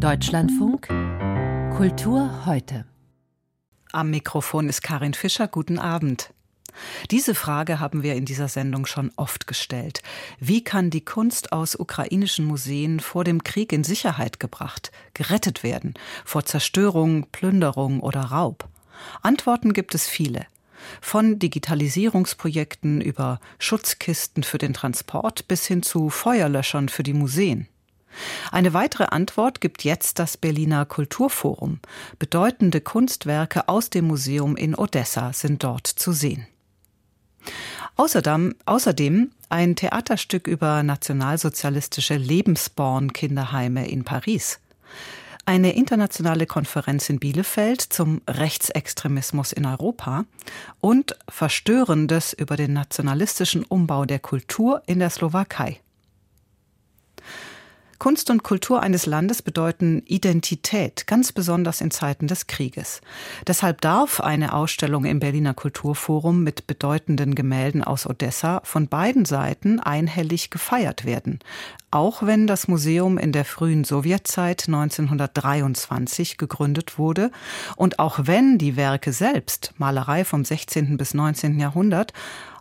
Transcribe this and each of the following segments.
Deutschlandfunk Kultur heute. Am Mikrofon ist Karin Fischer. Guten Abend. Diese Frage haben wir in dieser Sendung schon oft gestellt. Wie kann die Kunst aus ukrainischen Museen vor dem Krieg in Sicherheit gebracht, gerettet werden, vor Zerstörung, Plünderung oder Raub? Antworten gibt es viele. Von Digitalisierungsprojekten über Schutzkisten für den Transport bis hin zu Feuerlöschern für die Museen. Eine weitere Antwort gibt jetzt das Berliner Kulturforum. Bedeutende Kunstwerke aus dem Museum in Odessa sind dort zu sehen. Außerdem, außerdem ein Theaterstück über nationalsozialistische Lebensborn-Kinderheime in Paris. Eine internationale Konferenz in Bielefeld zum Rechtsextremismus in Europa und Verstörendes über den nationalistischen Umbau der Kultur in der Slowakei. Kunst und Kultur eines Landes bedeuten Identität, ganz besonders in Zeiten des Krieges. Deshalb darf eine Ausstellung im Berliner Kulturforum mit bedeutenden Gemälden aus Odessa von beiden Seiten einhellig gefeiert werden. Auch wenn das Museum in der frühen Sowjetzeit 1923 gegründet wurde und auch wenn die Werke selbst, Malerei vom 16. bis 19. Jahrhundert,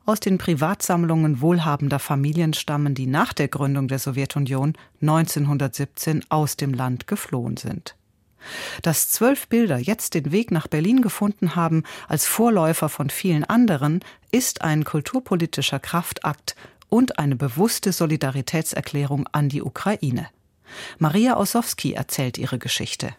aus den Privatsammlungen wohlhabender Familien stammen, die nach der Gründung der Sowjetunion 1917 aus dem Land geflohen sind. Dass zwölf Bilder jetzt den Weg nach Berlin gefunden haben, als Vorläufer von vielen anderen, ist ein kulturpolitischer Kraftakt und eine bewusste Solidaritätserklärung an die Ukraine. Maria Ossowski erzählt ihre Geschichte.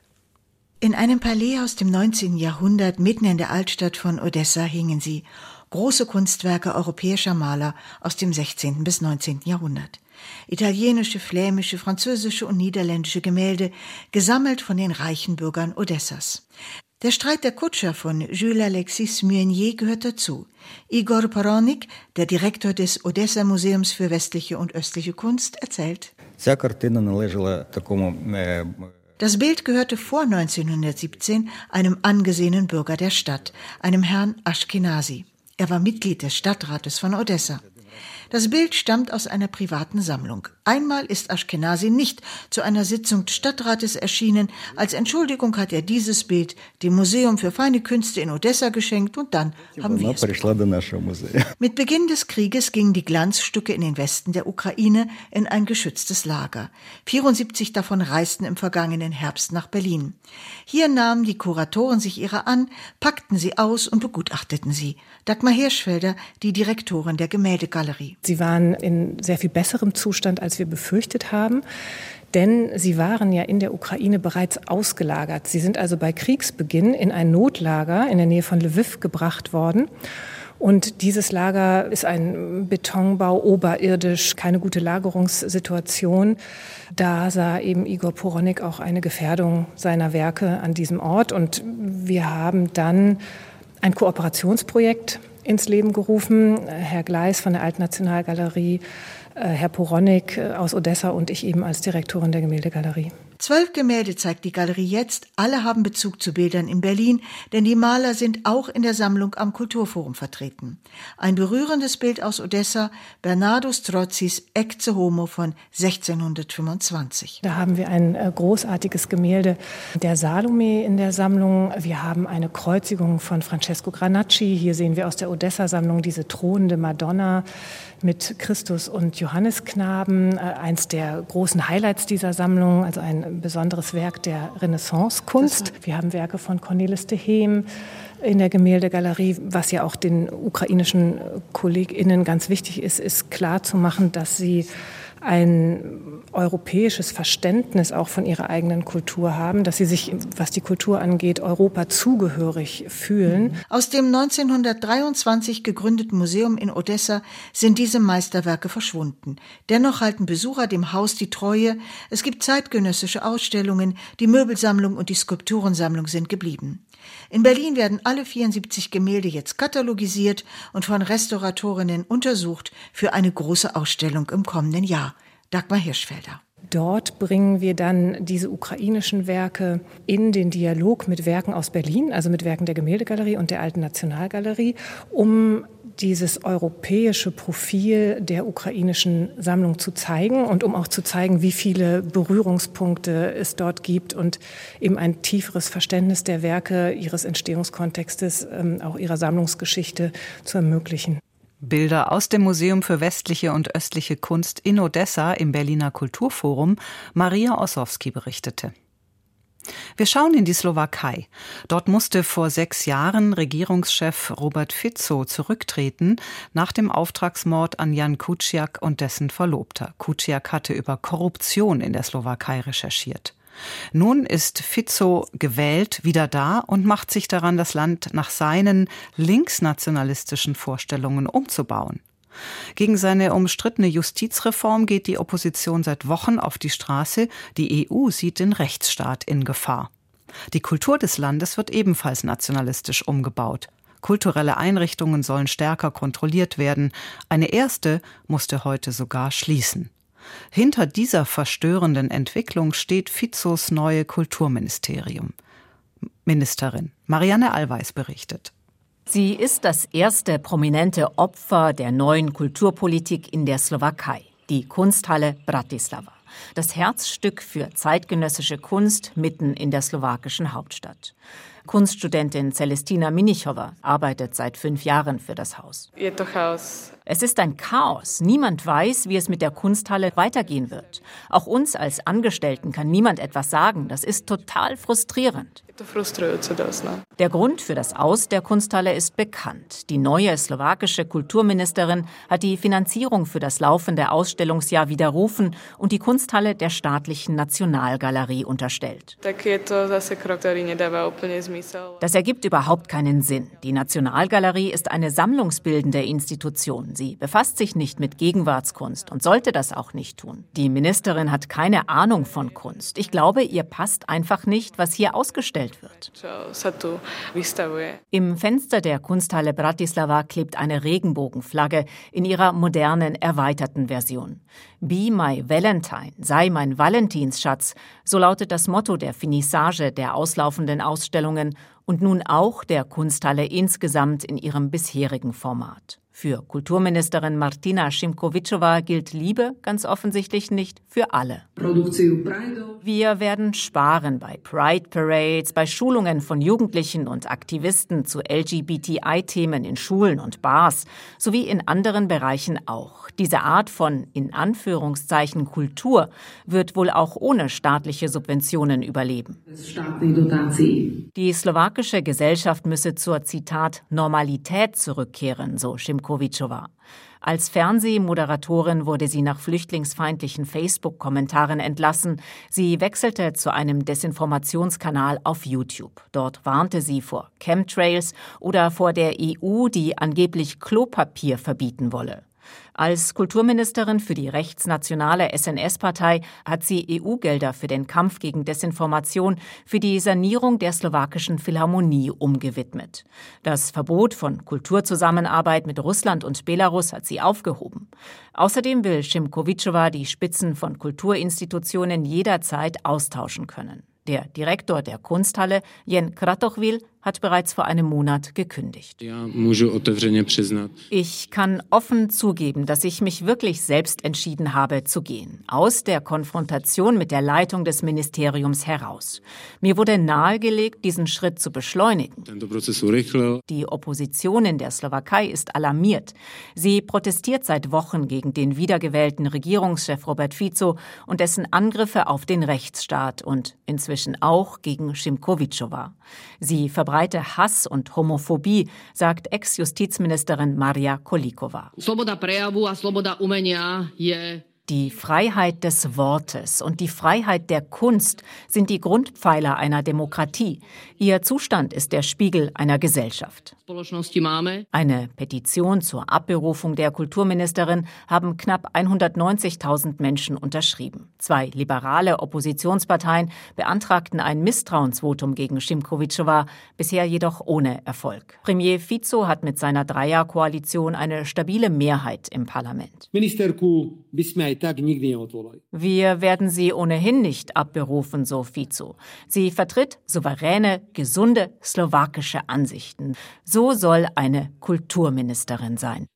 In einem Palais aus dem 19. Jahrhundert mitten in der Altstadt von Odessa hingen sie große Kunstwerke europäischer Maler aus dem 16. bis 19. Jahrhundert. Italienische, flämische, französische und niederländische Gemälde, gesammelt von den reichen Bürgern Odessas. Der Streit der Kutscher von Jules Alexis Meunier gehört dazu. Igor Poronik, der Direktor des Odessa Museums für westliche und östliche Kunst, erzählt. Das Bild gehörte vor 1917 einem angesehenen Bürger der Stadt, einem Herrn Ashkenazi. Er war Mitglied des Stadtrates von Odessa. Das Bild stammt aus einer privaten Sammlung. Einmal ist Ashkenazi nicht zu einer Sitzung des Stadtrates erschienen. Als Entschuldigung hat er dieses Bild dem Museum für feine Künste in Odessa geschenkt und dann haben wir es. Mit Beginn des Krieges gingen die Glanzstücke in den Westen der Ukraine in ein geschütztes Lager. 74 davon reisten im vergangenen Herbst nach Berlin. Hier nahmen die Kuratoren sich ihrer an, packten sie aus und begutachteten sie. Dagmar Hirschfelder, die Direktorin der Gemäldegalerie. Sie waren in sehr viel besserem Zustand, als wir befürchtet haben. Denn sie waren ja in der Ukraine bereits ausgelagert. Sie sind also bei Kriegsbeginn in ein Notlager in der Nähe von Lviv gebracht worden. Und dieses Lager ist ein Betonbau oberirdisch, keine gute Lagerungssituation. Da sah eben Igor Poronik auch eine Gefährdung seiner Werke an diesem Ort. Und wir haben dann ein Kooperationsprojekt ins Leben gerufen. Herr Gleis von der Altnationalgalerie, äh, Herr Poronik äh, aus Odessa und ich eben als Direktorin der Gemäldegalerie. Zwölf Gemälde zeigt die Galerie jetzt. Alle haben Bezug zu Bildern in Berlin, denn die Maler sind auch in der Sammlung am Kulturforum vertreten. Ein berührendes Bild aus Odessa, Bernardo Strozzis Ecce Homo von 1625. Da haben wir ein äh, großartiges Gemälde der Salome in der Sammlung. Wir haben eine Kreuzigung von Francesco Granacci. Hier sehen wir aus der Odessa-Sammlung diese thronende Madonna mit Christus und Johannesknaben, äh, eins der großen Highlights dieser Sammlung, also ein besonderes Werk der Renaissance-Kunst. Wir haben Werke von Cornelis de Heem in der Gemäldegalerie. Was ja auch den ukrainischen KollegInnen ganz wichtig ist, ist klar zu machen, dass sie ein europäisches Verständnis auch von ihrer eigenen Kultur haben, dass sie sich, was die Kultur angeht, Europa zugehörig fühlen. Aus dem 1923 gegründeten Museum in Odessa sind diese Meisterwerke verschwunden. Dennoch halten Besucher dem Haus die Treue. Es gibt zeitgenössische Ausstellungen, die Möbelsammlung und die Skulpturensammlung sind geblieben. In Berlin werden alle 74 Gemälde jetzt katalogisiert und von Restauratorinnen untersucht für eine große Ausstellung im kommenden Jahr. Dagmar Hirschfelder. Dort bringen wir dann diese ukrainischen Werke in den Dialog mit Werken aus Berlin, also mit Werken der Gemäldegalerie und der Alten Nationalgalerie, um dieses europäische Profil der ukrainischen Sammlung zu zeigen und um auch zu zeigen, wie viele Berührungspunkte es dort gibt und eben ein tieferes Verständnis der Werke, ihres Entstehungskontextes, ähm, auch ihrer Sammlungsgeschichte zu ermöglichen. Bilder aus dem Museum für westliche und östliche Kunst in Odessa im Berliner Kulturforum Maria Ossowski berichtete. Wir schauen in die Slowakei. Dort musste vor sechs Jahren Regierungschef Robert Fico zurücktreten nach dem Auftragsmord an Jan Kuciak und dessen Verlobter. Kuciak hatte über Korruption in der Slowakei recherchiert. Nun ist Fico gewählt, wieder da und macht sich daran, das Land nach seinen linksnationalistischen Vorstellungen umzubauen. Gegen seine umstrittene Justizreform geht die Opposition seit Wochen auf die Straße. Die EU sieht den Rechtsstaat in Gefahr. Die Kultur des Landes wird ebenfalls nationalistisch umgebaut. Kulturelle Einrichtungen sollen stärker kontrolliert werden. Eine erste musste heute sogar schließen. Hinter dieser verstörenden Entwicklung steht Fizos neue Kulturministerium. Ministerin Marianne Allweis berichtet. Sie ist das erste prominente Opfer der neuen Kulturpolitik in der Slowakei, die Kunsthalle Bratislava, das Herzstück für zeitgenössische Kunst mitten in der slowakischen Hauptstadt. Kunststudentin Celestina Minichowa arbeitet seit fünf Jahren für das Haus. Es ist ein Chaos. Niemand weiß, wie es mit der Kunsthalle weitergehen wird. Auch uns als Angestellten kann niemand etwas sagen. Das ist total frustrierend. Der Grund für das Aus der Kunsthalle ist bekannt. Die neue slowakische Kulturministerin hat die Finanzierung für das laufende Ausstellungsjahr widerrufen und die Kunsthalle der staatlichen Nationalgalerie unterstellt. Das ergibt überhaupt keinen Sinn. Die Nationalgalerie ist eine sammlungsbildende Institution. Sie befasst sich nicht mit Gegenwartskunst und sollte das auch nicht tun. Die Ministerin hat keine Ahnung von Kunst. Ich glaube, ihr passt einfach nicht, was hier ausgestellt gestellt wird. Im Fenster der Kunsthalle Bratislava klebt eine Regenbogenflagge in ihrer modernen, erweiterten Version. Be my Valentine, sei mein Valentinsschatz, so lautet das Motto der Finissage der auslaufenden Ausstellungen und nun auch der Kunsthalle insgesamt in ihrem bisherigen Format. Für Kulturministerin Martina Šimkovičová gilt Liebe ganz offensichtlich nicht für alle. Wir werden sparen bei Pride Parades, bei Schulungen von Jugendlichen und Aktivisten zu LGBTI-Themen in Schulen und Bars sowie in anderen Bereichen auch. Diese Art von in Anführungszeichen Kultur wird wohl auch ohne staatliche Subventionen überleben. Die slowakische Gesellschaft müsse zur Zitat Normalität zurückkehren, so Šimkovičová. Kovičová. Als Fernsehmoderatorin wurde sie nach flüchtlingsfeindlichen Facebook-Kommentaren entlassen. Sie wechselte zu einem Desinformationskanal auf YouTube. Dort warnte sie vor Chemtrails oder vor der EU, die angeblich Klopapier verbieten wolle. Als Kulturministerin für die rechtsnationale SNS-Partei hat sie EU-Gelder für den Kampf gegen Desinformation für die Sanierung der slowakischen Philharmonie umgewidmet. Das Verbot von Kulturzusammenarbeit mit Russland und Belarus hat sie aufgehoben. Außerdem will Schimkowiczova die Spitzen von Kulturinstitutionen jederzeit austauschen können. Der Direktor der Kunsthalle, Jen Kratochwil, hat bereits vor einem Monat gekündigt. Ich kann offen zugeben, dass ich mich wirklich selbst entschieden habe zu gehen, aus der Konfrontation mit der Leitung des Ministeriums heraus. Mir wurde nahegelegt, diesen Schritt zu beschleunigen. Die Opposition in der Slowakei ist alarmiert. Sie protestiert seit Wochen gegen den wiedergewählten Regierungschef Robert Fico und dessen Angriffe auf den Rechtsstaat und inzwischen auch gegen Šimkovičova. Sie verbreite Hass und Homophobie, sagt Ex-Justizministerin Maria Kolikova. Sloboda prejavu a sloboda umenia je die Freiheit des Wortes und die Freiheit der Kunst sind die Grundpfeiler einer Demokratie. Ihr Zustand ist der Spiegel einer Gesellschaft. Eine Petition zur Abberufung der Kulturministerin haben knapp 190.000 Menschen unterschrieben. Zwei liberale Oppositionsparteien beantragten ein Misstrauensvotum gegen Šimkovičova, bisher jedoch ohne Erfolg. Premier Fico hat mit seiner Dreierkoalition eine stabile Mehrheit im Parlament. Ministerku by Wir werden sie ohnehin nicht abberufen, so Fico. Sie vertritt souveräne, gesunde slowakische Ansichten. So soll eine Kulturministerin sein.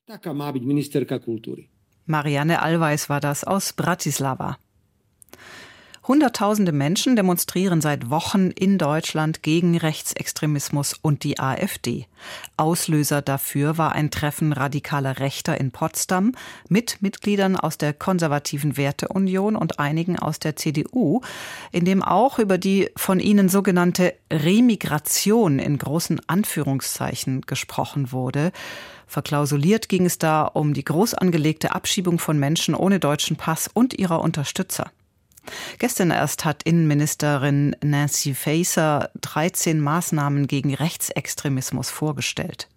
Marianne Allweis war das aus Bratislava. Hunderttausende Menschen demonstrieren seit Wochen in Deutschland gegen Rechtsextremismus und die AfD. Auslöser dafür war ein Treffen radikaler Rechter in Potsdam mit Mitgliedern aus der konservativen Werteunion und einigen aus der CDU, in dem auch über die von ihnen sogenannte Remigration in großen Anführungszeichen gesprochen wurde. Verklausuliert ging es da um die groß angelegte Abschiebung von Menschen ohne deutschen Pass und ihrer Unterstützer. Gestern erst hat Innenministerin Nancy Faeser 13 Maßnahmen gegen Rechtsextremismus vorgestellt.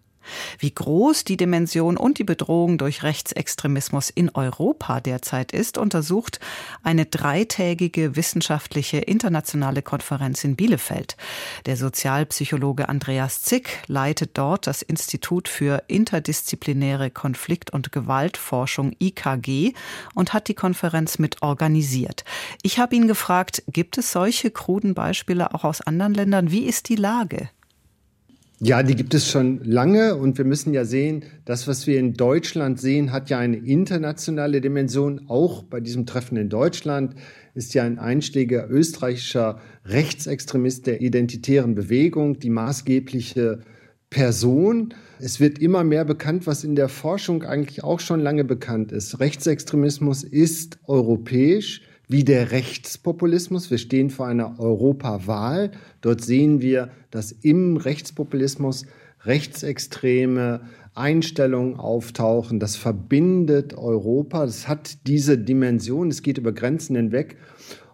Wie groß die Dimension und die Bedrohung durch Rechtsextremismus in Europa derzeit ist, untersucht eine dreitägige wissenschaftliche internationale Konferenz in Bielefeld. Der Sozialpsychologe Andreas Zick leitet dort das Institut für interdisziplinäre Konflikt- und Gewaltforschung IKG und hat die Konferenz mit organisiert. Ich habe ihn gefragt, gibt es solche kruden Beispiele auch aus anderen Ländern? Wie ist die Lage? Ja, die gibt es schon lange und wir müssen ja sehen, das, was wir in Deutschland sehen, hat ja eine internationale Dimension. Auch bei diesem Treffen in Deutschland ist ja ein einschlägiger österreichischer Rechtsextremist der identitären Bewegung die maßgebliche Person. Es wird immer mehr bekannt, was in der Forschung eigentlich auch schon lange bekannt ist. Rechtsextremismus ist europäisch wie der Rechtspopulismus. Wir stehen vor einer Europawahl. Dort sehen wir, dass im Rechtspopulismus rechtsextreme Einstellungen auftauchen. Das verbindet Europa. Das hat diese Dimension. Es geht über Grenzen hinweg.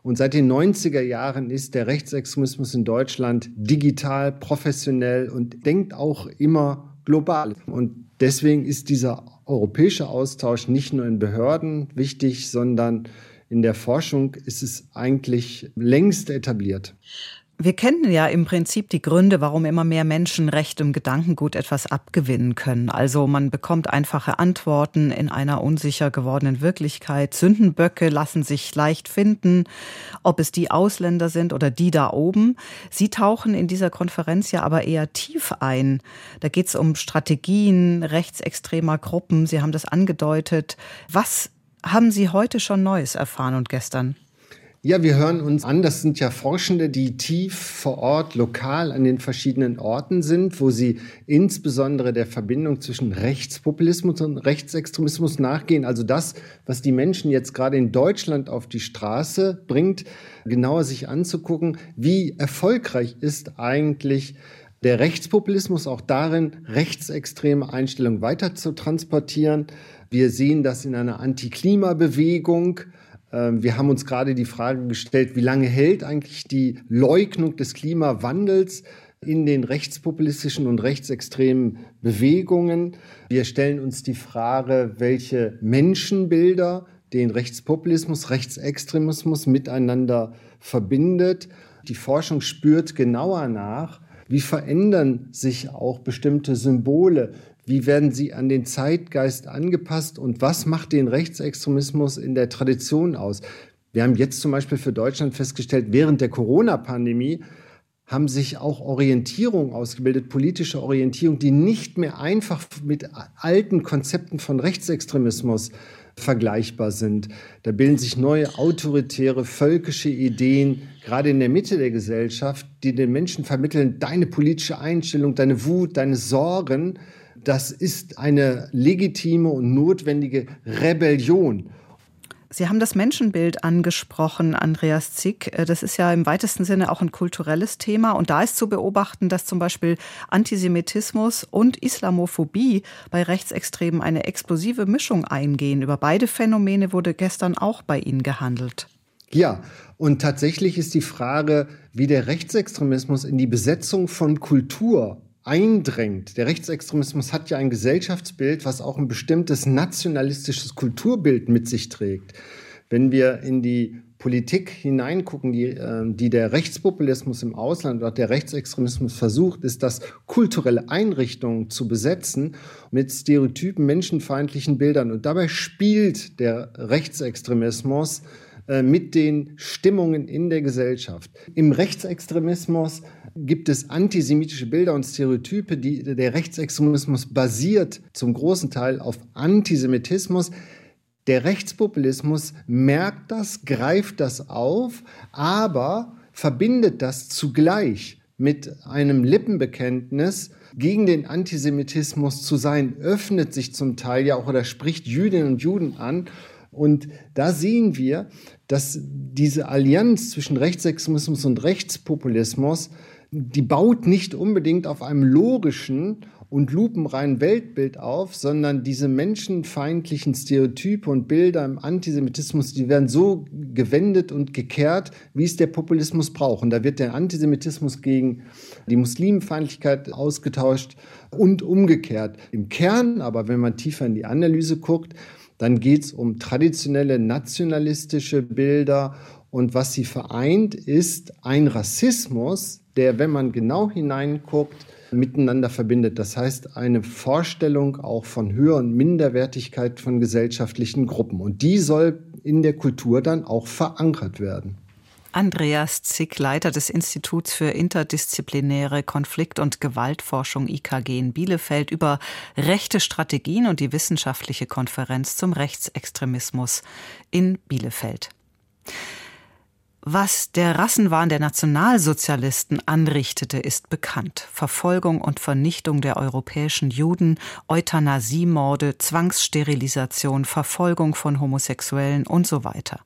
Und seit den 90er Jahren ist der Rechtsextremismus in Deutschland digital, professionell und denkt auch immer global. Und deswegen ist dieser europäische Austausch nicht nur in Behörden wichtig, sondern in der Forschung ist es eigentlich längst etabliert. Wir kennen ja im Prinzip die Gründe, warum immer mehr Menschen Recht im Gedankengut etwas abgewinnen können. Also man bekommt einfache Antworten in einer unsicher gewordenen Wirklichkeit. Sündenböcke lassen sich leicht finden, ob es die Ausländer sind oder die da oben. Sie tauchen in dieser Konferenz ja aber eher tief ein. Da geht es um Strategien rechtsextremer Gruppen. Sie haben das angedeutet. Was haben Sie heute schon Neues erfahren und gestern? Ja, wir hören uns an, das sind ja Forschende, die tief vor Ort, lokal an den verschiedenen Orten sind, wo sie insbesondere der Verbindung zwischen Rechtspopulismus und Rechtsextremismus nachgehen. Also das, was die Menschen jetzt gerade in Deutschland auf die Straße bringt, genauer sich anzugucken, wie erfolgreich ist eigentlich der Rechtspopulismus auch darin, rechtsextreme Einstellungen weiter zu transportieren. Wir sehen das in einer Antiklimabewegung. Ähm, wir haben uns gerade die Frage gestellt, wie lange hält eigentlich die Leugnung des Klimawandels in den rechtspopulistischen und rechtsextremen Bewegungen? Wir stellen uns die Frage, welche Menschenbilder den Rechtspopulismus, Rechtsextremismus miteinander verbindet. Die Forschung spürt genauer nach, wie verändern sich auch bestimmte Symbole? Wie werden sie an den Zeitgeist angepasst? Und was macht den Rechtsextremismus in der Tradition aus? Wir haben jetzt zum Beispiel für Deutschland festgestellt, während der Corona-Pandemie haben sich auch Orientierungen ausgebildet, politische Orientierung, die nicht mehr einfach mit alten Konzepten von Rechtsextremismus vergleichbar sind. Da bilden sich neue autoritäre, völkische Ideen, gerade in der Mitte der Gesellschaft, die den Menschen vermitteln, deine politische Einstellung, deine Wut, deine Sorgen, das ist eine legitime und notwendige Rebellion. Sie haben das Menschenbild angesprochen, Andreas Zick. Äh, das ist ja im weitesten Sinne auch ein kulturelles Thema. Und da ist zu beobachten, dass zum Beispiel Antisemitismus und Islamophobie bei Rechtsextremen eine explosive Mischung eingehen. Über beide Phänomene wurde gestern auch bei Ihnen gehandelt. Ja, und tatsächlich ist die Frage, wie der Rechtsextremismus in die Besetzung von Kultur eindrängt. Der Rechtsextremismus hat ja ein Gesellschaftsbild, was auch ein bestimmtes nationalistisches Kulturbild mit sich trägt. Wenn wir in die Politik hineingucken, die, äh, die der Rechtspopulismus im Ausland oder der Rechtsextremismus versucht, ist das, kulturelle Einrichtungen zu besetzen mit stereotypen, menschenfeindlichen Bildern. Und dabei spielt der Rechtsextremismus äh, mit den Stimmungen in der Gesellschaft. Im Rechtsextremismus gibt es antisemitische Bilder und Stereotype. Die, der Rechtsextremismus basiert zum großen Teil auf Antisemitismus. Der Rechtspopulismus merkt das, greift das auf, aber verbindet das zugleich mit einem Lippenbekenntnis gegen den Antisemitismus zu sein, öffnet sich zum Teil ja auch oder spricht Jüdinnen und Juden an. Und da sehen wir, dass diese Allianz zwischen Rechtsextremismus und Rechtspopulismus, die baut nicht unbedingt auf einem logischen und lupenreinen Weltbild auf, sondern diese menschenfeindlichen Stereotype und Bilder im Antisemitismus, die werden so gewendet und gekehrt, wie es der Populismus braucht. Und da wird der Antisemitismus gegen die Muslimfeindlichkeit ausgetauscht und umgekehrt. Im Kern, aber wenn man tiefer in die Analyse guckt, dann geht es um traditionelle nationalistische Bilder und was sie vereint, ist ein Rassismus, der, wenn man genau hineinguckt, miteinander verbindet. Das heißt, eine Vorstellung auch von Höhe und Minderwertigkeit von gesellschaftlichen Gruppen. Und die soll in der Kultur dann auch verankert werden. Andreas Zick, Leiter des Instituts für interdisziplinäre Konflikt- und Gewaltforschung IKG in Bielefeld über rechte Strategien und die wissenschaftliche Konferenz zum Rechtsextremismus in Bielefeld. Was der Rassenwahn der Nationalsozialisten anrichtete, ist bekannt. Verfolgung und Vernichtung der europäischen Juden, Euthanasiemorde, Zwangssterilisation, Verfolgung von Homosexuellen und so weiter.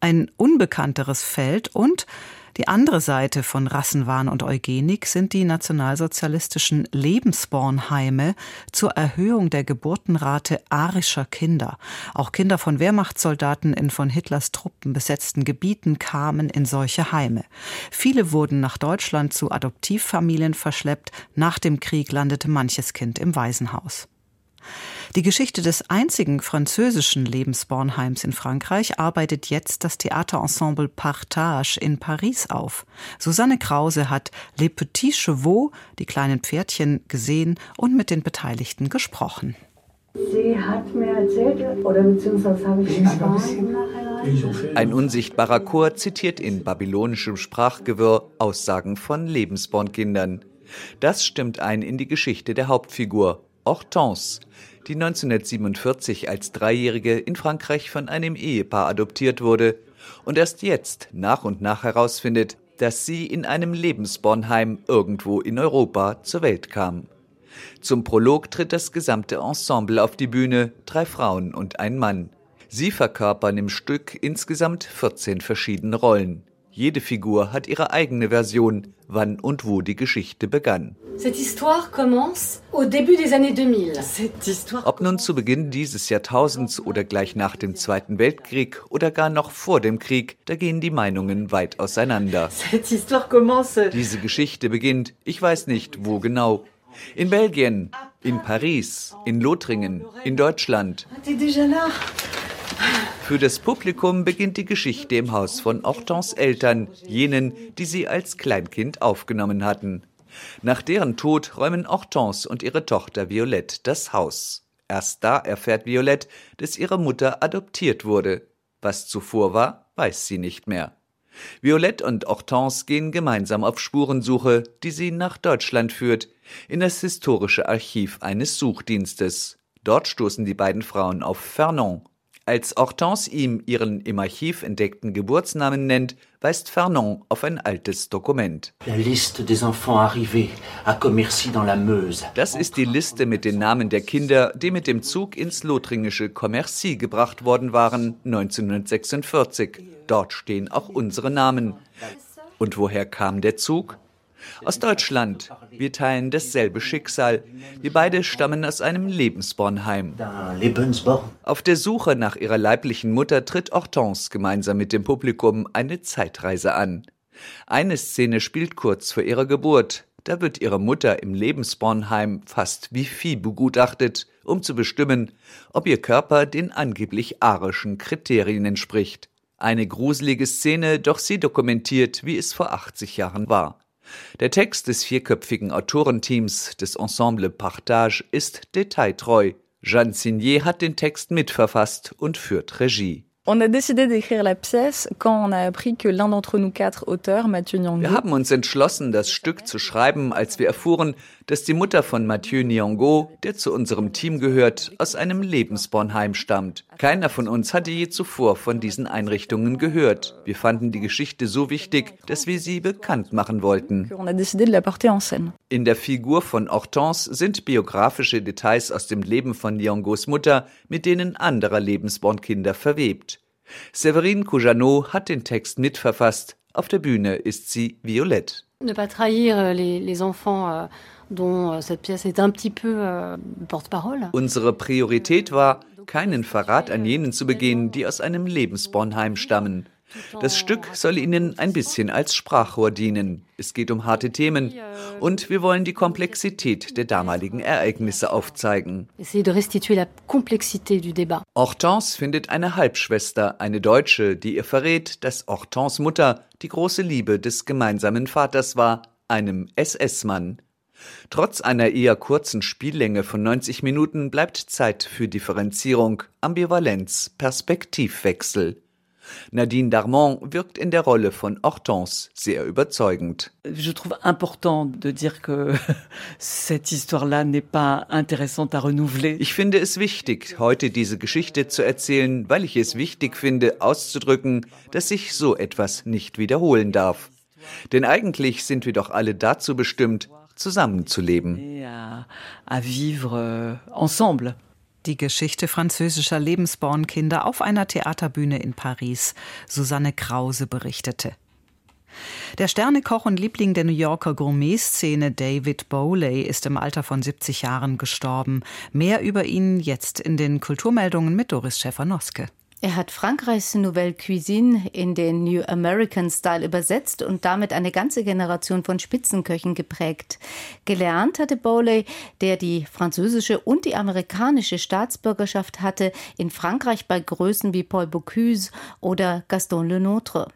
Ein unbekannteres Feld und die andere Seite von Rassenwahn und Eugenik sind die nationalsozialistischen Lebensbornheime zur Erhöhung der Geburtenrate arischer Kinder. Auch Kinder von Wehrmachtssoldaten in von Hitlers Truppen besetzten Gebieten kamen in solche Heime. Viele wurden nach Deutschland zu Adoptivfamilien verschleppt. Nach dem Krieg landete manches Kind im Waisenhaus. Die Geschichte des einzigen französischen Lebensbornheims in Frankreich arbeitet jetzt das Theaterensemble Partage in Paris auf. Susanne Krause hat Les Petits Chevaux, die kleinen Pferdchen, gesehen und mit den Beteiligten gesprochen. Sie hat mir erzählt, oder beziehungsweise habe ich Ein unsichtbarer Chor zitiert in babylonischem Sprachgewirr Aussagen von Lebensbornkindern. Das stimmt ein in die Geschichte der Hauptfigur, Hortense, die 1947 als Dreijährige in Frankreich von einem Ehepaar adoptiert wurde und erst jetzt nach und nach herausfindet, dass sie in einem Lebensbornheim irgendwo in Europa zur Welt kam. Zum Prolog tritt das gesamte Ensemble auf die Bühne, drei Frauen und ein Mann. Sie verkörpern im Stück insgesamt 14 verschiedene Rollen. Jede Figur hat ihre eigene Version, wann und wo die Geschichte begann. Ob nun zu Beginn dieses Jahrtausends oder gleich nach dem Zweiten Weltkrieg oder gar noch vor dem Krieg, da gehen die Meinungen weit auseinander. Diese Geschichte beginnt, ich weiß nicht wo genau, in Belgien, in Paris, in Lothringen, in Deutschland. Für das Publikum beginnt die Geschichte im Haus von Hortens Eltern, jenen, die sie als Kleinkind aufgenommen hatten. Nach deren Tod räumen Hortense und ihre Tochter Violette das Haus. Erst da erfährt Violette, dass ihre Mutter adoptiert wurde. Was zuvor war, weiß sie nicht mehr. Violette und Hortense gehen gemeinsam auf Spurensuche, die sie nach Deutschland führt, in das historische Archiv eines Suchdienstes. Dort stoßen die beiden Frauen auf Fernon, als Hortense ihm ihren im Archiv entdeckten Geburtsnamen nennt, weist Fernon auf ein altes Dokument. Das ist die Liste mit den Namen der Kinder, die mit dem Zug ins lothringische Commercy gebracht worden waren 1946. Dort stehen auch unsere Namen. Und woher kam der Zug? Aus Deutschland. Wir teilen dasselbe Schicksal. Wir beide stammen aus einem Lebensbornheim. Auf der Suche nach ihrer leiblichen Mutter tritt Hortense gemeinsam mit dem Publikum eine Zeitreise an. Eine Szene spielt kurz vor ihrer Geburt. Da wird ihre Mutter im Lebensbornheim fast wie Vieh begutachtet, um zu bestimmen, ob ihr Körper den angeblich arischen Kriterien entspricht. Eine gruselige Szene, doch sie dokumentiert, wie es vor 80 Jahren war. Der Text des vierköpfigen Autorenteams des Ensemble Partage ist detailtreu. Jeanne Signier hat den Text mitverfasst und führt Regie. On a décidé d'écrire la pièce quand on a appris que l'un d'entre nous quatre auteurs, Mathieu Nyong'o, Wir haben uns entschlossen, das Stück zu schreiben, als wir erfuhren, dass die Mutter von Mathieu Nyong'o, der zu unserem Team gehört, aus einem Lebensbornheim stammt. Keiner von uns hatte je zuvor von diesen Einrichtungen gehört. Wir fanden die Geschichte so wichtig, dass wir sie bekannt machen wollten. on a décidé de la porter en scène. In der Figur von Hortense sind biografische Details aus dem Leben von Nyong'os Mutter mit denen anderer Lebensbornkinder verwebt. Séverine Coujanot hat den Text mitverfasst. Auf der Bühne ist sie violett. Ne pas trahir euh, les, les enfants euh, dont euh, cette pièce est un petit peu porte-parole. Unsere Priorität war, keinen Verrat an jenen zu begehen, die aus einem Lebensbornheim stammen. Das Stück soll ihnen ein bisschen als Sprachrohr dienen. Es geht um harte Themen und wir wollen die Komplexität der damaligen Ereignisse aufzeigen. Hortense findet eine Halbschwester, eine Deutsche, die ihr verrät, dass Hortense Mutter die große Liebe des gemeinsamen Vaters war, einem SS-Mann. Trotz einer eher kurzen Spiellänge von 90 Minuten bleibt Zeit für Differenzierung, Ambivalenz, Perspektivwechsel. Nadine Darmon wirkt in der Rolle von Hortense sehr überzeugend. Je trouve important de dire que cette histoire-là n'est pas intéressante à renouveler. Ich finde es wichtig, heute diese Geschichte zu erzählen, weil ich es wichtig finde, auszudrücken, dass sich so etwas nicht wiederholen darf. Denn eigentlich sind wir doch alle dazu bestimmt, zusammenzuleben. À vivre euh, ensemble. Die Geschichte französischer Lebensbornkinder auf einer Theaterbühne in Paris. Susanne Krause berichtete. Der Sternekoch und Liebling der New Yorker Gourmet-Szene David Bowley ist im Alter von 70 Jahren gestorben. Mehr über ihn jetzt in den Kulturmeldungen mit Doris Schäfer-Noske. Er hat Frankreichs Nouvelle Cuisine in den New American Style übersetzt und damit eine ganze Generation von Spitzenköchen geprägt. Gelernt hatte Bowley, der die französische und die amerikanische Staatsbürgerschaft hatte, in Frankreich bei Größen wie Paul Bocuse oder Gaston Lenôtre.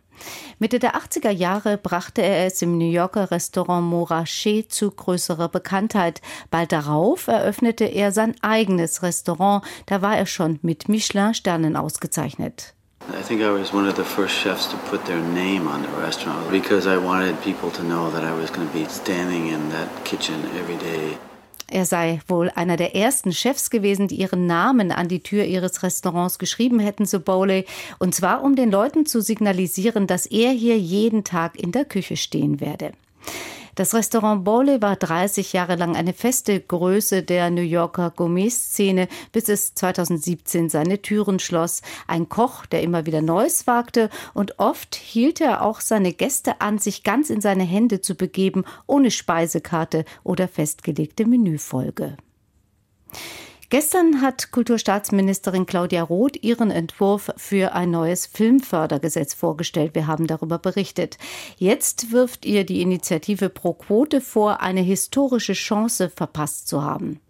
Mitte der 80er Jahre brachte er es im New Yorker Restaurant Montrachet zu größerer Bekanntheit. Bald darauf eröffnete er sein eigenes Restaurant. Da war er schon mit Michelin-Sternen ausgezeichnet. I think I was one of the first chefs to put their name on the restaurant because I wanted people to know that I was going to be standing in that kitchen every day. Er sei wohl einer der ersten Chefs gewesen, die ihren Namen an die Tür ihres Restaurants geschrieben hätten, so Bowley. Und zwar, um den Leuten zu signalisieren, dass er hier jeden Tag in der Küche stehen werde. Das Restaurant Bowley war 30 Jahre lang eine feste Größe der New Yorker Gourmet-Szene, bis es 2017 seine Türen schloss. Ein Koch, der immer wieder Neues wagte und oft hielt er auch seine Gäste an, sich ganz in seine Hände zu begeben, ohne Speisekarte oder festgelegte Menüfolge. Gestern hat Kulturstaatsministerin Claudia Roth ihren Entwurf für ein neues Filmfördergesetz vorgestellt. Wir haben darüber berichtet. Jetzt wirft ihr die Initiative Pro Quote vor, eine historische Chance verpasst zu haben.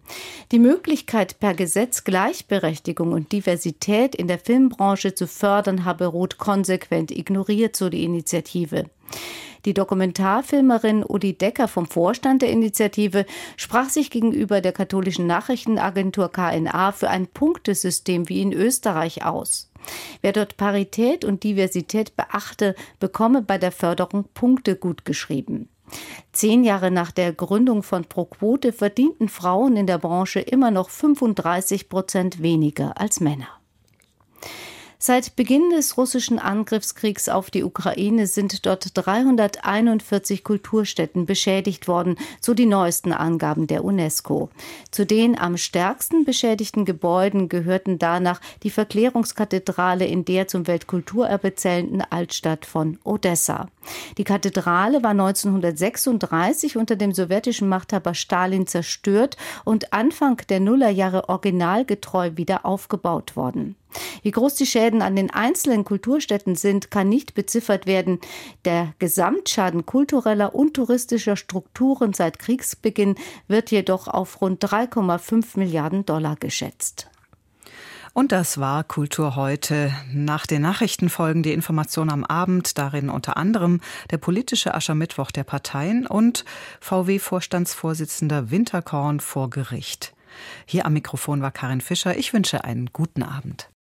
Die Möglichkeit, per Gesetz Gleichberechtigung und Diversität in der Filmbranche zu fördern, habe Roth konsequent ignoriert, so die Initiative. Die Dokumentarfilmerin Udi Decker vom Vorstand der Initiative sprach sich gegenüber der katholischen Nachrichtenagentur KNA für ein Punktesystem wie in Österreich aus. Wer dort Parität und Diversität beachte, bekomme bei der Förderung Punkte gutgeschrieben. Zehn Jahre nach der Gründung von ProQuote verdienten Frauen in der Branche immer noch 35 Prozent weniger als Männer. Seit Beginn des russischen Angriffskriegs auf die Ukraine sind dort 341 Kulturstätten beschädigt worden, so die neuesten Angaben der UNESCO. Zu den am stärksten beschädigten Gebäuden gehörten danach die Verklärungskathedrale in der zum Weltkulturerbe zählenden Altstadt von Odessa. Die Kathedrale war 1936 unter dem sowjetischen Machthaber Stalin zerstört und Anfang der Nullerjahre originalgetreu wieder aufgebaut worden. Wie groß die Schäden an den einzelnen Kulturstätten sind, kann nicht beziffert werden. Der Gesamtschaden kultureller und touristischer Strukturen seit Kriegsbeginn wird jedoch auf rund 3,5 Milliarden Dollar geschätzt. Und das war Kultur heute. Nach den Nachrichten folgen die Informationen am Abend, darin unter anderem der politische Aschermittwoch der Parteien und VW-Vorstandsvorsitzender Winterkorn vor Gericht. Hier am Mikrofon war Karin Fischer. Ich wünsche einen guten Abend.